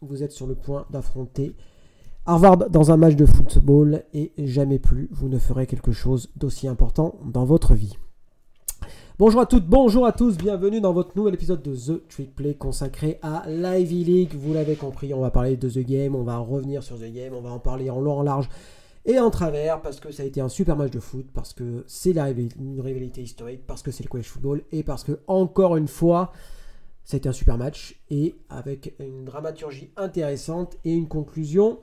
vous êtes sur le point d'affronter Harvard dans un match de football et jamais plus vous ne ferez quelque chose d'aussi important dans votre vie. Bonjour à toutes, bonjour à tous, bienvenue dans votre nouvel épisode de The Trick Play consacré à l'Ivy League. Vous l'avez compris, on va parler de The Game, on va revenir sur The Game, on va en parler en long, en large et en travers parce que ça a été un super match de foot, parce que c'est une rivalité historique, parce que c'est le college football et parce que, encore une fois, c'était un super match et avec une dramaturgie intéressante et une conclusion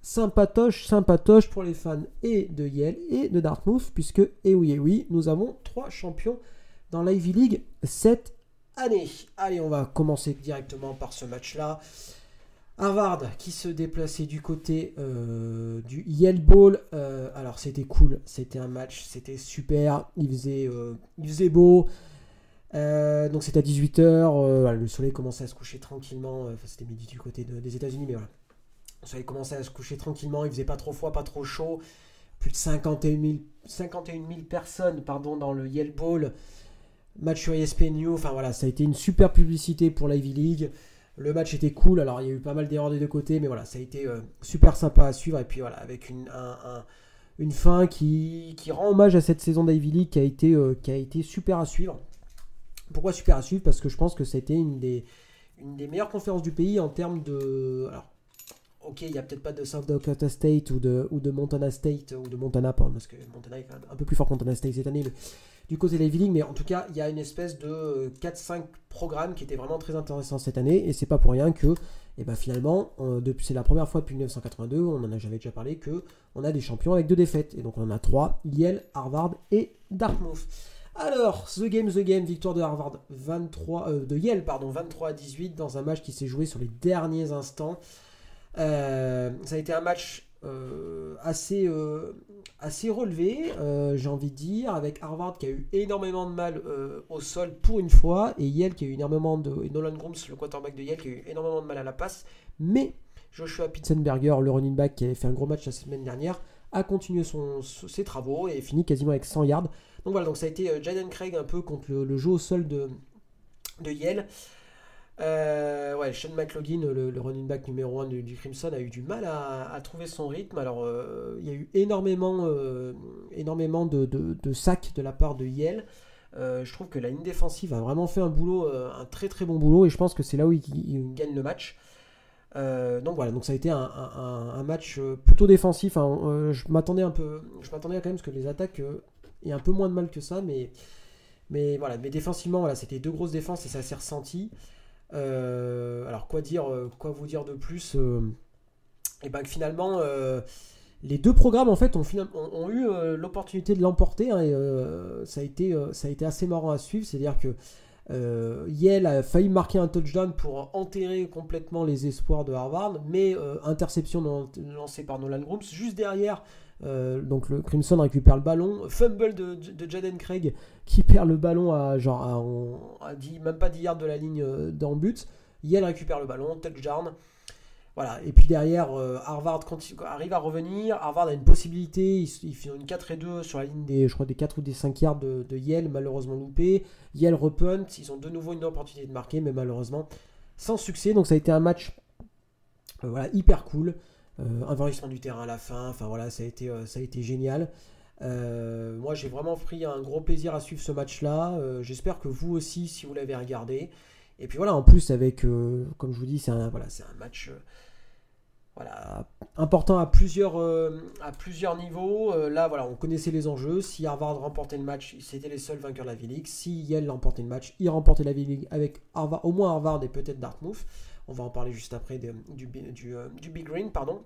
sympatoche, sympatoche pour les fans et de Yale et de Dartmouth, puisque, et eh oui, et eh oui, nous avons trois champions dans l'Ivy League cette année. Allez, on va commencer directement par ce match-là. Harvard qui se déplaçait du côté euh, du Yale Bowl. Euh, alors c'était cool, c'était un match, c'était super, il euh, il faisait beau. Donc c'était à 18h, le soleil commençait à se coucher tranquillement. Enfin c'était midi du côté des États-Unis, mais voilà. Le soleil commençait à se coucher tranquillement, il faisait pas trop froid, pas trop chaud. Plus de 51 000, 51 000 personnes pardon, dans le Yale Bowl. Match sur ESPN enfin voilà, ça a été une super publicité pour l'Ivy League. Le match était cool, alors il y a eu pas mal d'erreurs des deux côtés, mais voilà, ça a été euh, super sympa à suivre. Et puis voilà, avec une, une fin qui, rend hommage à cette saison d'Ivy League qui a, été, euh, qui a été super à suivre. Pourquoi super à suivre Parce que je pense que été une des, une des meilleures conférences du pays en termes de. Alors, ok, il n'y a peut-être pas de South Dakota State ou de, ou de Montana State ou de Montana, parce que Montana est un peu plus fort que Montana State cette année, mais du côté de l'Ivy mais en tout cas, il y a une espèce de 4-5 programmes qui étaient vraiment très intéressants cette année, et c'est pas pour rien que, et eh ben finalement, c'est la première fois depuis 1982, on en a jamais déjà parlé, que on a des champions avec deux défaites, et donc on en a trois, Yale, Harvard et Dartmouth. Alors, The Game, The Game, victoire de Harvard 23, euh, de Yale, pardon, 23 à 18 dans un match qui s'est joué sur les derniers instants. Euh, ça a été un match euh, assez, relevé, j'ai envie de dire, avec Harvard qui a eu énormément de mal au sol pour une fois, et Yale qui a eu énormément de. Nolan Grooms, le quarterback de Yale, qui a eu énormément de mal à la passe. Mais Joshua Pitzenberger, le running back qui avait fait un gros match la semaine dernière, a continué ses travaux et fini quasiment avec 100 yards. Donc voilà, donc ça a été Jaden Craig un peu contre le, jeu au sol de, de Yale. Euh, ouais, Sean McLaughlin, le, running back numéro 1 du, Crimson, a eu du mal à, trouver son rythme. Alors, euh, il y a eu énormément, euh, énormément de, sacs de la part de Yale. je trouve que la ligne défensive a vraiment fait un boulot, un très très bon boulot, et je pense que c'est là où il, gagne le match. donc voilà, donc ça a été un, match plutôt défensif. Hein. je m'attendais un peu, je m'attendais quand même parce que les attaques aient un peu moins de mal que ça, mais, mais voilà, mais défensivement, voilà, c'était deux grosses défenses et ça s'est ressenti. Euh, alors quoi dire, euh, quoi vous dire de plus Et euh, eh ben finalement les deux programmes en fait ont, eu l'opportunité de l'emporter hein, et ça, a été, ça a été assez marrant à suivre. C'est-à-dire que Yale a failli marquer un touchdown pour enterrer complètement les espoirs de Harvard, mais interception lancée par Nolan Grooms. Juste derrière, donc le Crimson récupère le ballon, fumble de, de, Jaden Craig qui perd le ballon à genre à, même pas 10 yards de la ligne euh, d'en but. Yale récupère le ballon, touchdown. Voilà, et puis derrière, euh, Harvard arrive à revenir. Harvard a une possibilité, ils, font une 4 et 2 sur la ligne des, des 4 ou des 5 yards de, Yale, malheureusement loupé. Yale repunt, ils ont de nouveau une opportunité de marquer, mais malheureusement sans succès. Donc ça a été un match euh, voilà, hyper cool. Envahissement du terrain à la fin, enfin voilà, ça a été, ça a été génial. Euh, moi, j'ai vraiment pris un gros plaisir à suivre ce match-là. Euh, j'espère que vous aussi, si vous l'avez regardé. Et puis voilà, en plus, avec, euh, comme je vous dis, c'est un, voilà, un match voilà, important à plusieurs, à plusieurs niveaux. là, voilà, on connaissait les enjeux. Si Harvard remportait le match, c'était les seuls vainqueurs de la V-League. Si Yale remportait le match, il remportait la V-League avec Harvard, au moins Harvard et peut-être Dartmouth. On va en parler juste après du, du, Big Green, pardon.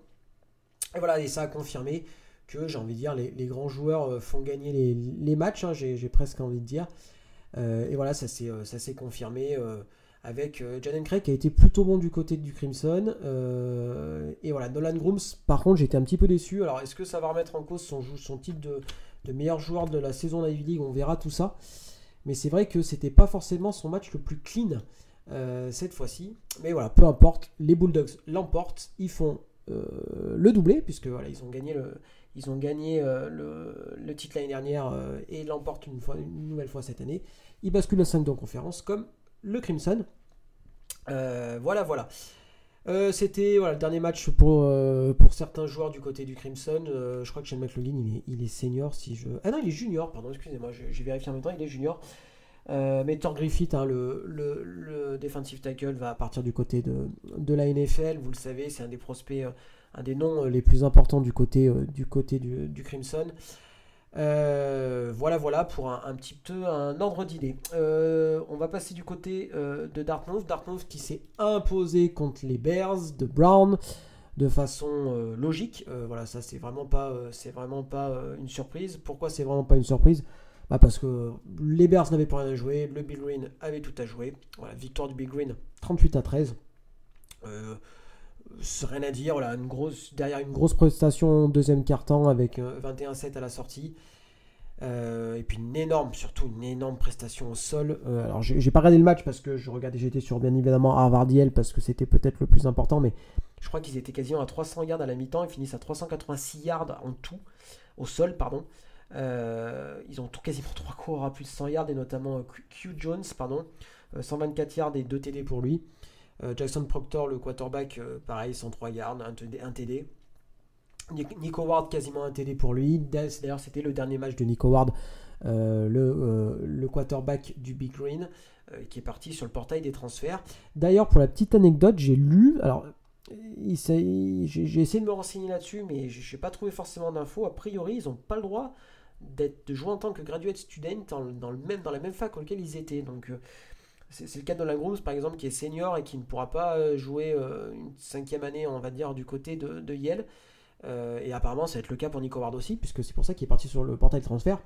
Et voilà, et ça a confirmé que j'ai envie de dire les, grands joueurs euh, font gagner les, matchs, hein, j'ai presque envie de dire. Euh, et voilà, ça s'est euh, confirmé avec Jaden Craig qui a été plutôt bon du côté du Crimson. et voilà, Nolan Grooms, par contre, j'étais un petit peu déçu. Alors, est-ce que ça va remettre en cause son, titre de, meilleur joueur de la saison Ivy League? On verra tout ça. Mais c'est vrai que c'était pas forcément son match le plus clean cette fois-ci. Mais voilà, peu importe, les Bulldogs l'emportent. Ils font le doublé, puisque voilà, ils ont gagné le, ils ont gagné euh, le, titre l'année dernière euh, et l'emportent une, nouvelle fois cette année. Ils basculent le 5 de conférence comme le Crimson. Euh, voilà, voilà. Euh, c'était voilà, le dernier match pour, euh, pour certains joueurs du côté du Crimson. Euh, je crois que Shane McLaughlin, il est, il est senior. si je Ah non, il est junior, pardon, excusez-moi, j'ai vérifié en même temps, il est junior. Mais Thor Griffith, hein, le, defensive tackle, va partir du côté de, la NFL. Vous le savez, c'est un des prospects, un des noms les plus importants du côté, du, Crimson. Euh, voilà, voilà pour un, petit peu un ordre d'idée. Euh, on va passer du côté euh, de Dartmouth. Dartmouth qui s'est imposé contre les Bears de Brown de façon logique. voilà, ça c'est vraiment pas une surprise. Pourquoi c'est vraiment pas une surprise? Bah Parce que les Bears n'avaient pas rien à jouer, le Big Green avait tout à jouer. Voilà, victoire du Big Green 38 à 13 rien à dire. Voilà, une grosse, derrière une grosse prestation deuxième quart-temps avec 21-7 euh, à la sortie. Euh, et puis une énorme, surtout une énorme prestation au sol. Euh, alors j'ai pas regardé le match parce que je regardais, j'étais sur bien évidemment Harvardiel parce que c'était peut-être le plus important, mais je crois qu'ils étaient quasiment à 300 yards à la mi-temps, ils finissent à 386 yards en tout, au sol, pardon. Ils ont quasiment trois coureurs à plus de 100 yards et notamment Q Jones, pardon, 124 yards et 2 TD pour lui. Euh, Jackson Proctor, le quarterback, euh, pareil, 103 yards, un TD. Nico Ward, quasiment un TD pour lui. D'ailleurs, c'était le dernier match de Nico Ward, euh, le, quarterback du Big Green, qui est parti sur le portail des transferts. D'ailleurs, pour la petite anecdote, j'ai lu. Alors, j'ai essayé de me renseigner là-dessus, mais je n'ai pas trouvé forcément d'infos. A priori, ils n'ont pas le droit de jouer en tant que graduate student dans, le même, dans la même fac auquel ils étaient. Donc, c'est le cas de Nolan Grooms, par exemple, qui est senior et qui ne pourra pas euh, jouer euh, une cinquième année, on va dire, du côté de, Yale. Euh, et apparemment, ça va être le cas pour Nico Ward aussi, puisque c'est pour ça qu'il est parti sur le portail de transfert.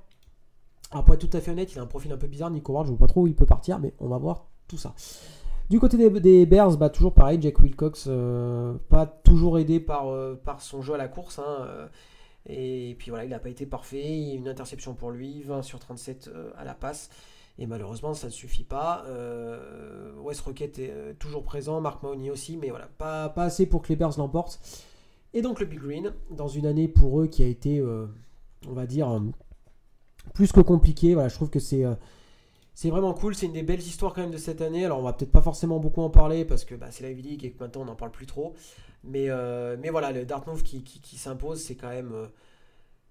Alors, pour être tout à fait honnête, il a un profil un peu bizarre, Nico Ward. Je ne vois pas trop où il peut partir, mais on va voir tout ça. Du côté des, Bears, bah, toujours pareil, Jack Wilcox, pas toujours aidé par, par son jeu à la course. Hein, et puis voilà, il n'a pas été parfait. Une interception pour lui, 20 sur 37 à la passe. Et malheureusement, ça ne suffit pas. Euh, West Rocket est euh, toujours présent, Mark Mahoney aussi, mais voilà, pas, assez pour que les Bears l'emportent. Et donc le Big Green, dans une année pour eux qui a été, euh, on va dire, plus que compliquée. Voilà, je trouve que c'est c'est vraiment cool. C'est une des belles histoires quand même de cette année. Alors on va peut-être pas forcément beaucoup en parler parce que bah, c'est la League et que maintenant on n'en parle plus trop. Mais, mais voilà, le Dartmouth qui, s'impose, c'est quand même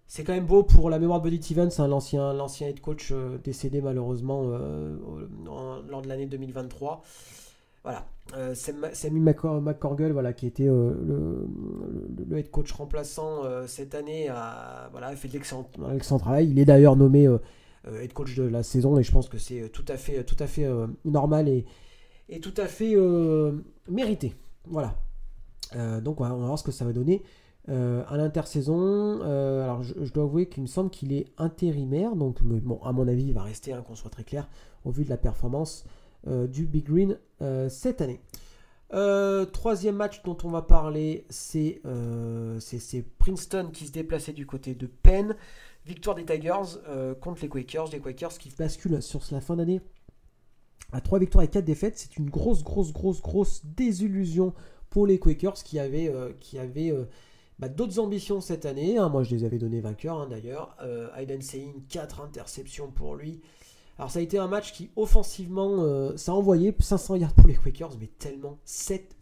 c'est quand même beau pour la mémoire de Buddy Stevens, hein, l'ancien, head coach euh, décédé malheureusement euh, lors de l'année 2023. Voilà, euh, Sammy McCorgle, voilà, qui était le, head coach remplaçant cette année, a, voilà, fait de l'excellent, travail. Il est d'ailleurs nommé head coach de la saison et je pense que c'est tout à fait, tout à fait normal et, et, tout à fait mérité. Voilà. donc on va voir ce que ça va donner. Euh, à l'intersaison, euh, alors je, dois avouer qu'il me semble qu'il est intérimaire, donc bon, à mon avis, il va rester, hein, qu'on soit très clair, au vu de la performance euh, du Big Green cette année. troisième match dont on va parler, c'est Princeton qui se déplaçait du côté de Penn. Victoire des Tigers contre les Quakers, les Quakers qui basculent sur la fin d'année à 3 victoires et 4 défaites. C'est une grosse, grosse, grosse, grosse désillusion pour les Quakers qui avaient, qui avaient bah, d'autres ambitions cette année. Hein. moi, je les avais donné vainqueurs hein, d'ailleurs. Euh, Aiden Sein, 4 interceptions pour lui. Alors, ça a été un match qui, offensivement, euh, ça a envoyé 500 yards pour les Quakers, mais tellement 7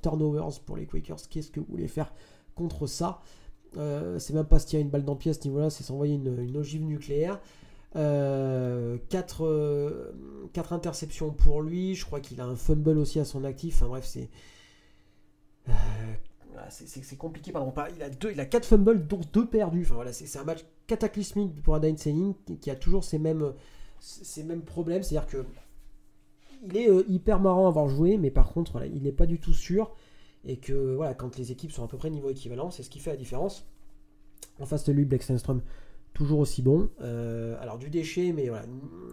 turnovers pour les Quakers. Qu'est-ce que vous voulez faire contre ça? Euh, C'est même pas se tirer une balle dans le pied à niveau-là, c'est s'envoyer une, ogive nucléaire. 4, 4, interceptions pour lui. Je crois qu'il a un fumble aussi à son actif. Enfin bref, c'est c'est compliqué. Pardon, il a deux, quatre fumbles, dont deux perdus. Enfin, voilà, c'est un match cataclysmique pour Adain Seying qui a toujours ces mêmes, ces mêmes problèmes. C'est-à-dire que il est euh, hyper marrant à avoir joué, mais par contre, il n'est pas du tout sûr. Et que voilà, quand les équipes sont à peu près niveau équivalent, c'est ce qui fait la différence. En face de lui, Blake Sandstrom, toujours aussi bon. Euh, alors du déchet, mais voilà,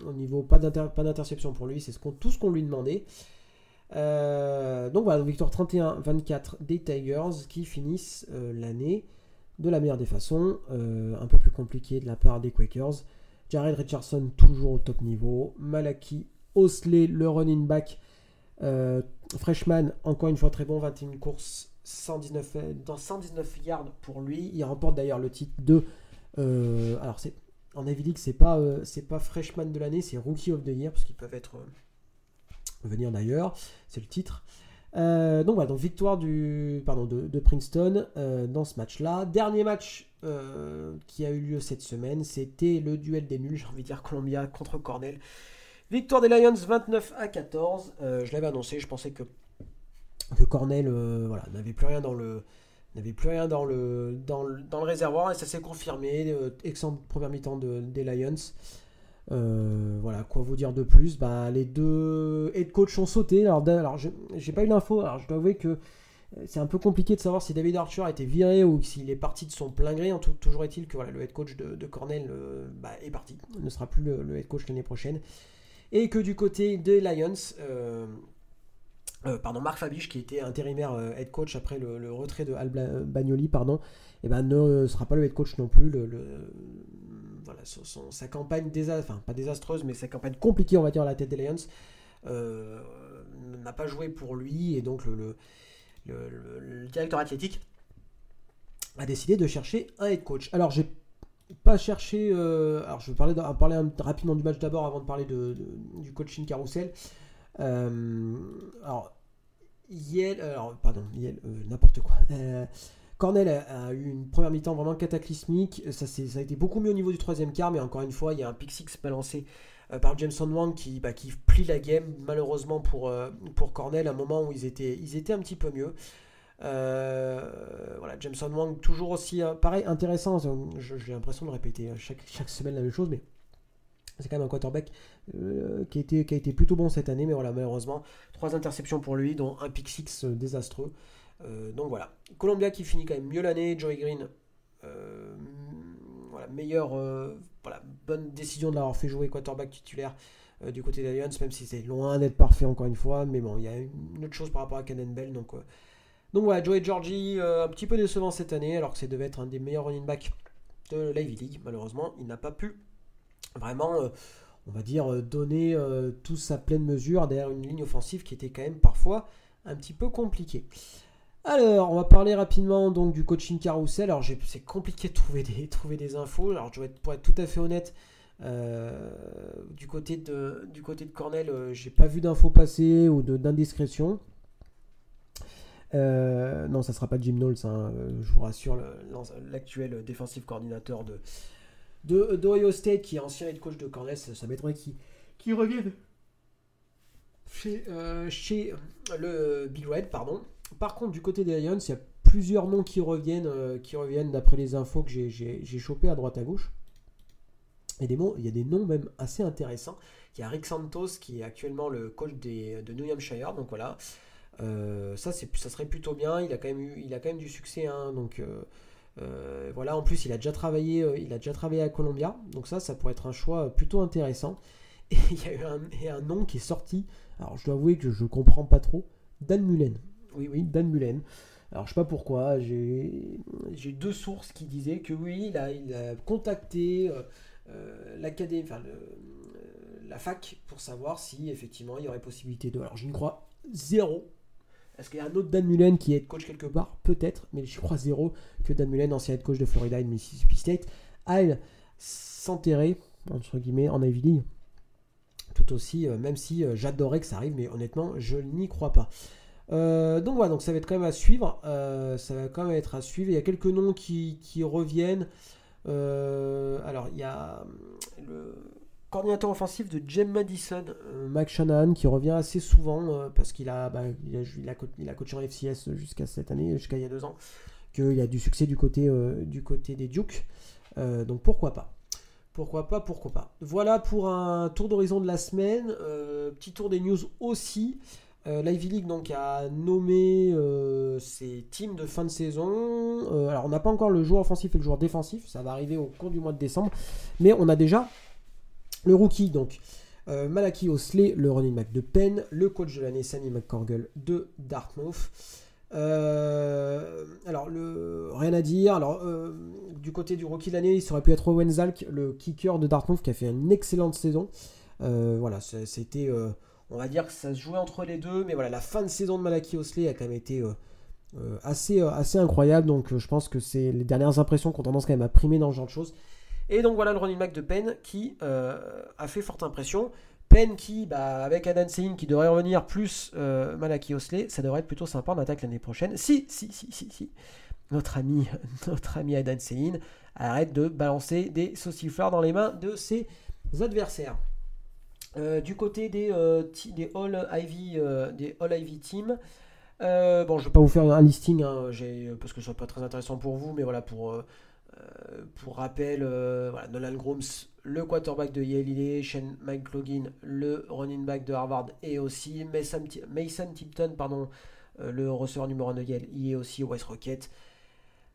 au niveau pas d'interception pour lui, c'est ce tout ce qu'on lui demandait. Euh, donc voilà, victoire 31-24 des Tigers qui finissent euh, l'année de la meilleure des façons. Un peu plus compliqué de la part des Quakers. Jared Richardson toujours au top niveau. Malaki Osley, le running back. Freshman, encore une fois très bon, 21 courses, 119, dans 119 yards pour lui. Il remporte d'ailleurs le titre de... alors c'est en Ivy League, c'est pas, c'est pas freshman de l'année, c'est rookie of the year, parce qu'ils peuvent être venir d'ailleurs, c'est le titre. Euh, donc voilà, donc victoire de, Princeton euh, dans ce match-là. Dernier match qui a eu lieu cette semaine, c'était le duel des nuls, j'ai envie de dire Columbia contre Cornell. Victoire des Lions 29 à 14. je l'avais annoncé, je pensais que, que Cornell voilà, n'avait plus rien dans le, n'avait plus rien dans le, dans le, le réservoir et ça s'est confirmé. excellente première mi-temps des Lions. Euh, voilà, quoi vous dire de plus? Bah, Les deux head coach ont sauté. Alors, alors j'ai pas eu l'info. Alors, je dois avouer que euh, c'est un peu compliqué de savoir si David Archer a été viré ou s'il est parti de son plein gré. En tout, toujours est-il que voilà, le head coach de, Cornell euh, bah, est parti. ne sera plus le, head coach l'année prochaine. Et que du côté des Lions, pardon, Marc Fabiche, qui était intérimaire head coach après le, retrait de Al Bagnoli, pardon, eh ben, ne sera pas le head coach non plus. voilà, sa campagne enfin pas désastreuse, mais sa campagne compliquée, on va dire, à la tête des Lions, euh, n'a pas joué pour lui, et donc le, directeur athlétique a décidé de chercher un head coach. Alors j'ai pas cherché, euh, alors je vais parler, parler rapidement du match d'abord avant de parler de, du coaching carousel. Euh, alors, Yale, alors pardon, Yale, n'importe quoi. Cornell a, eu une première mi-temps vraiment cataclysmique. Ça, ça, a été beaucoup mieux au niveau du troisième quart, mais encore une fois, il y a un pick six balancé euh, par Jameson Wang qui, bah, qui plie la game, malheureusement pour, euh, pour Cornell, à un moment où ils étaient, ils étaient un petit peu mieux. Euh, voilà, Jameson Wang, toujours aussi pareil, intéressant. J'ai l'impression de répéter chaque, semaine la même chose, mais c'est quand même un quarterback qui, a été, plutôt bon cette année, mais voilà, malheureusement, trois interceptions pour lui, dont un pick six désastreux. Euh, donc voilà. Columbia qui finit quand même mieux l'année. Joey Green, euh, voilà, meilleure, euh, bonne décision de l'avoir fait jouer quarterback titulaire du côté des même si c'est loin d'être parfait encore une fois. Mais bon, il y a une autre chose par rapport à Canon Bell. Donc, donc voilà, Joey Georgie, un petit peu décevant cette année, alors que c'est devait être un des meilleurs running backs de l'Ivy League. Malheureusement, il n'a pas pu vraiment on va dire, donner tout sa pleine mesure derrière une ligne offensive qui était quand même parfois un petit peu compliquée. Alors, on va parler rapidement donc du coaching carousel. Alors, c'est compliqué de trouver des, infos. Alors, pour être tout à fait honnête, euh, du, côté de, Cornell, euh, j'ai pas vu d'infos passer ou d'indiscrétion. Euh, non, ça sera pas Jim Knowles, hein, je vous rassure, l'actuel défensif coordinateur de d'Ohio State, qui est ancien head coach de Cornell, ça, m'étonnerait qu'il revienne chez, chez le Big Red, pardon. Par contre, du côté des Lions, il y a plusieurs noms qui reviennent, euh, qui reviennent d'après les infos que j'ai chopées à droite à gauche. Et des mots, il y a des noms même assez intéressants. Il y a Rick Santos qui est actuellement le coach de New Hampshire. Donc voilà, euh, ça, serait plutôt bien. Il a quand même, du succès. Hein, donc euh, voilà, en plus, il a, déjà travaillé, à Columbia. Donc ça, ça pourrait être un choix plutôt intéressant. Et il y a eu un, nom qui est sorti. Alors je dois avouer que je ne comprends pas trop. Dan Mullen. Oui, oui, Dan Mullen. Alors, je sais pas pourquoi, j'ai deux sources qui disaient que oui, il a, contacté euh, euh, l'académie, enfin, euh, la fac pour savoir si effectivement il y aurait possibilité de. Alors, je ne crois zéro. Est-ce qu'il y a un autre Dan Mullen qui est coach quelque part Peut-être, mais je crois zéro que Dan Mullen, ancien head coach de Florida et de Mississippi State, aille s'enterrer, entre guillemets, en Ivy League. Tout aussi, même si j'adorais que ça arrive, mais honnêtement, je n'y crois pas. Euh, donc voilà, donc ça va être quand même à suivre. Euh, ça va quand même être à suivre. Il y a quelques noms qui, reviennent. Euh, alors il y a le coordinateur offensif de Jem Madison, Mac Shanahan, qui revient assez souvent parce qu'il a, bah, il a, coaché en FCS jusqu'à cette année, jusqu'à il y a deux ans, qu'il a du succès du côté, du côté des Dukes. donc pourquoi pas? Pourquoi pas, pourquoi pas? Voilà pour un tour d'horizon de la semaine. petit tour des news aussi. Euh, L'Ivy League donc, a nommé euh, ses teams de fin de saison. Euh, alors on n'a pas encore le joueur offensif et le joueur défensif, ça va arriver au cours du mois de décembre. Mais on a déjà le rookie, donc Malaki Osley, le running back de Penn, le coach de l'année Sammy McCorgle de Dartmouth. alors, le, rien à dire. Alors, du côté du rookie de l'année, il aurait pu être Owen Zalk, le kicker de Dartmouth, qui a fait une excellente saison. voilà, c'était on va dire que ça se jouait entre les deux, mais voilà, la fin de saison de Malaki Osley a quand même été euh, euh, assez, euh, assez incroyable, donc je pense que c'est les dernières impressions qui ont tendance quand même à primer dans ce genre de choses. Et donc voilà le running back de Penn qui a fait forte impression. Penn qui, bah, avec Adan Sein qui devrait revenir, plus Malaki Osley, ça devrait être plutôt sympa en attaque l'année prochaine. Si, si, si, si, si. Notre ami, notre ami Adan Sein arrête de balancer des saucifleurs dans les mains de ses adversaires. du côté des, des All Ivy, des All Ivy Team, euh, bon, je ne vais pas vous faire un listing hein, parce que ce n'est pas très intéressant pour vous, mais voilà, pour, euh, euh, pour rappel, voilà, Nolan Grooms, le quarterback de Yale, il est, Shane McLaughlin, le running back de Harvard, et aussi Mason, Tipton, pardon, le receveur numéro 1 de Yale, il est aussi au West Rocket.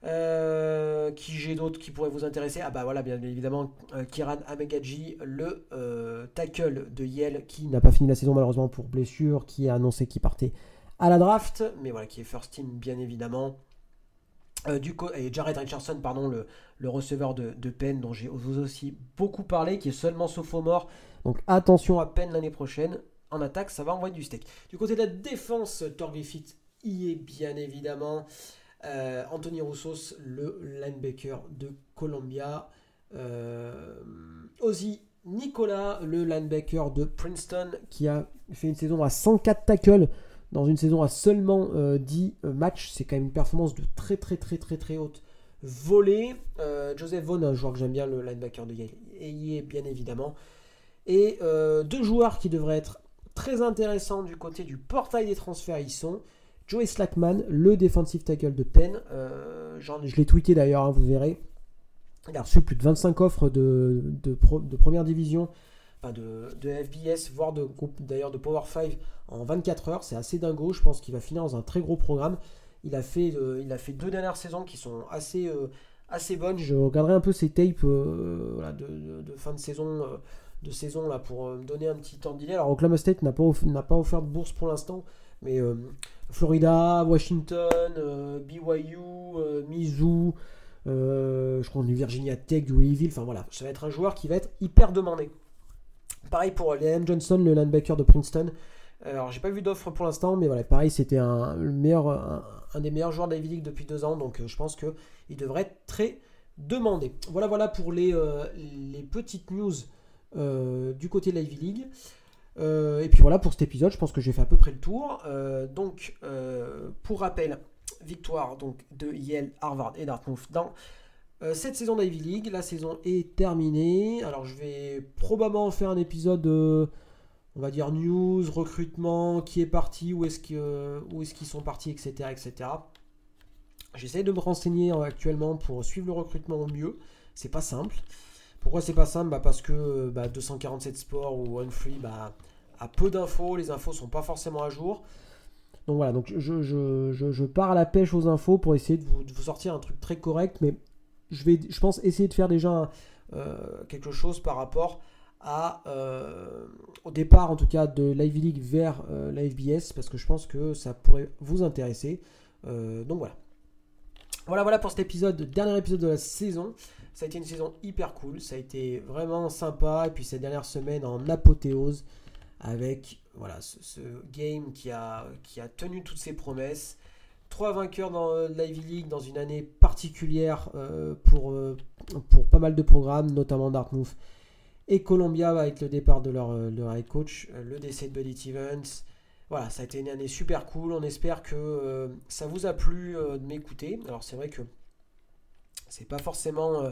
qui j'ai d'autres qui pourraient vous intéresser? Ah bah voilà, bien évidemment, Kiran Amegaji, le tackle de Yale, qui n'a pas fini la saison malheureusement pour blessure, qui a annoncé qu'il partait à la draft, mais voilà, qui est first team bien évidemment. Euh, et Jared Richardson, pardon, le, receveur de, de, Penn, dont j'ai aussi beaucoup parlé, qui est seulement sophomore. Donc attention à Penn l'année prochaine. En attaque, ça va envoyer du steak. Du côté de la défense, Thor y est bien évidemment. Euh, Anthony Roussos, le linebacker de Columbia. Euh, Ozzy Nicolas, le linebacker de Princeton, qui a fait une saison à 104 tackles dans une saison à seulement 10 euh, euh, matchs. C'est quand même une performance de très très très très très haute volée. Euh, Joseph Vaughn, un joueur que j'aime bien, le linebacker de Yale, bien évidemment. Et deux joueurs qui devraient être très intéressants du côté du portail des transferts, ils sont Joey Slackman, le defensive tackle de Penn. je l'ai tweeté d'ailleurs, hein, vous verrez. Il a reçu plus de 25 offres de première division de, FBS, voire de groupe d'ailleurs de Power 5 en 24 heures. C'est assez dingo. Je pense qu'il va finir dans un très gros programme. Il a fait, euh, deux dernières saisons qui sont assez, euh, assez bonnes. Je regarderai un peu ses tapes euh, de, fin de saison, de saison là, pour me donner un petit temps d'idée. Alors Oklahoma State n'a pas, n'a pas offert de bourse pour l'instant, mais Florida, Washington, BYU, Mizzou. je crois du Virginia Tech, du Louisville, enfin voilà, ça va être un joueur qui va être hyper demandé. Pareil pour Liam Johnson, le linebacker de Princeton. Alors, j'ai pas vu d'offre pour l'instant, mais voilà, pareil, c'était un, des meilleurs joueurs d'Ivy League depuis deux ans, donc euh, je pense qu'il devrait être très demandé. Voilà, voilà pour les, euh, petites news euh, du côté de l'Ivy League. et puis voilà pour cet épisode, je pense que j'ai fait à peu près le tour. donc, pour rappel, victoire de Yale, Harvard et Dartmouth dans cette saison d'Ivy League, la saison est terminée. Alors je vais probablement faire un épisode, on va dire news, recrutement, qui est parti, où est-ce qu'ils est sont partis, etc. etc. J'essaie de me renseigner actuellement pour suivre le recrutement au mieux. C'est pas simple. Pourquoi c'est pas simple? Bah, Parce que 247 bah, Sports ou OneFree bah, a peu d'infos, les infos sont pas forcément à jour. Donc voilà, donc je, je, pars à la pêche aux infos pour essayer de vous, de vous sortir un truc très correct, mais je vais, je pense, essayer de faire déjà euh, quelque chose par rapport à, euh, au départ en tout cas de l'Ivy League vers euh, la FBS parce que je pense que ça pourrait vous intéresser. donc voilà. Voilà, voilà pour cet épisode, dernier épisode de la saison. Ça a été une saison hyper cool, ça a été vraiment sympa. Et puis cette dernière semaine en apothéose avec voilà, ce, ce game qui a, qui a tenu toutes ses promesses. Trois vainqueurs dans euh, l'Ivy League dans une année particulière euh, pour, euh, pour pas mal de programmes, notamment Dartmouth et Columbia avec le départ de leur, leur head coach, le décès de Buddy Stevens. Voilà, ça a été une année super cool. On espère que ça vous a plu de m'écouter. Alors c'est vrai que c'est pas forcément...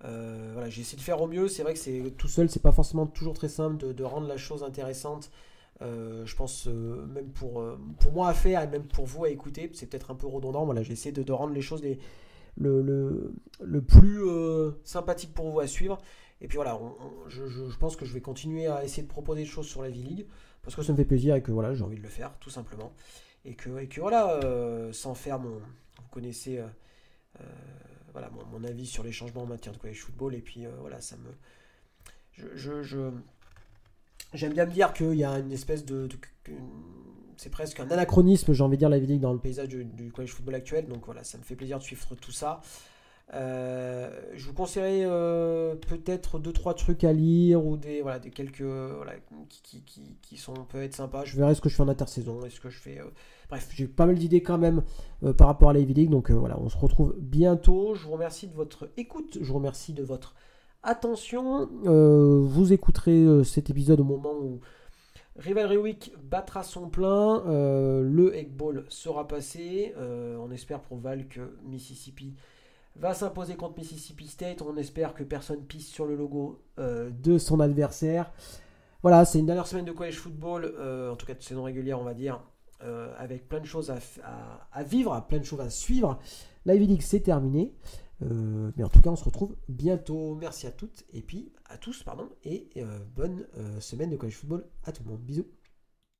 voilà, j'ai essayé de faire au mieux. C'est vrai que c'est tout seul, c'est pas forcément toujours très simple de rendre la chose intéressante euh, je pense euh, même pour, euh, pour moi à faire et même pour vous à écouter, c'est peut-être un peu redondant. Voilà, j'ai essayé de, rendre les choses le, le, le, plus sympathique pour vous à suivre. Et puis voilà, je, je, pense que je vais continuer à essayer de proposer des choses sur la V-League parce que ça me fait plaisir et que voilà, j'ai envie de le faire tout simplement. Et que, et que voilà, sans faire mon. Vous connaissez voilà, mon, avis sur les changements en matière de college football. Et puis voilà, ça me. je, je J'aime bien me dire qu'il y a une espèce de. c'est presque un anachronisme, j'ai envie de dire, la vie dans le paysage du, college football actuel. Donc voilà, ça me fait plaisir de suivre tout ça. Euh, je vous conseillerais euh, peut-être deux trois trucs à lire ou des voilà des quelques voilà qui, qui, qui, sont peuvent être sympas. Je verrai ce que je fais en intersaison, est-ce que je fais. Euh, bref, j'ai pas mal d'idées quand même par rapport à la League. Donc voilà, on se retrouve bientôt. Je vous remercie de votre écoute, je vous remercie de votre Attention, euh, vous écouterez euh, cet épisode au moment où Rivalry Week battra son plein, euh, le Egg Ball sera passé. on espère pour Val que Mississippi va s'imposer contre Mississippi State. On espère que personne pisse sur le logo de son adversaire. Voilà, c'est une dernière semaine de college football, en tout cas de saison régulière, on va dire, avec plein de choses à, vivre, plein de choses à suivre. La League, c'est terminé. Euh, mais en tout cas, on se retrouve bientôt. Merci à toutes et puis à tous, pardon, et euh, bonne euh, semaine de college football à tout le monde. Bisous.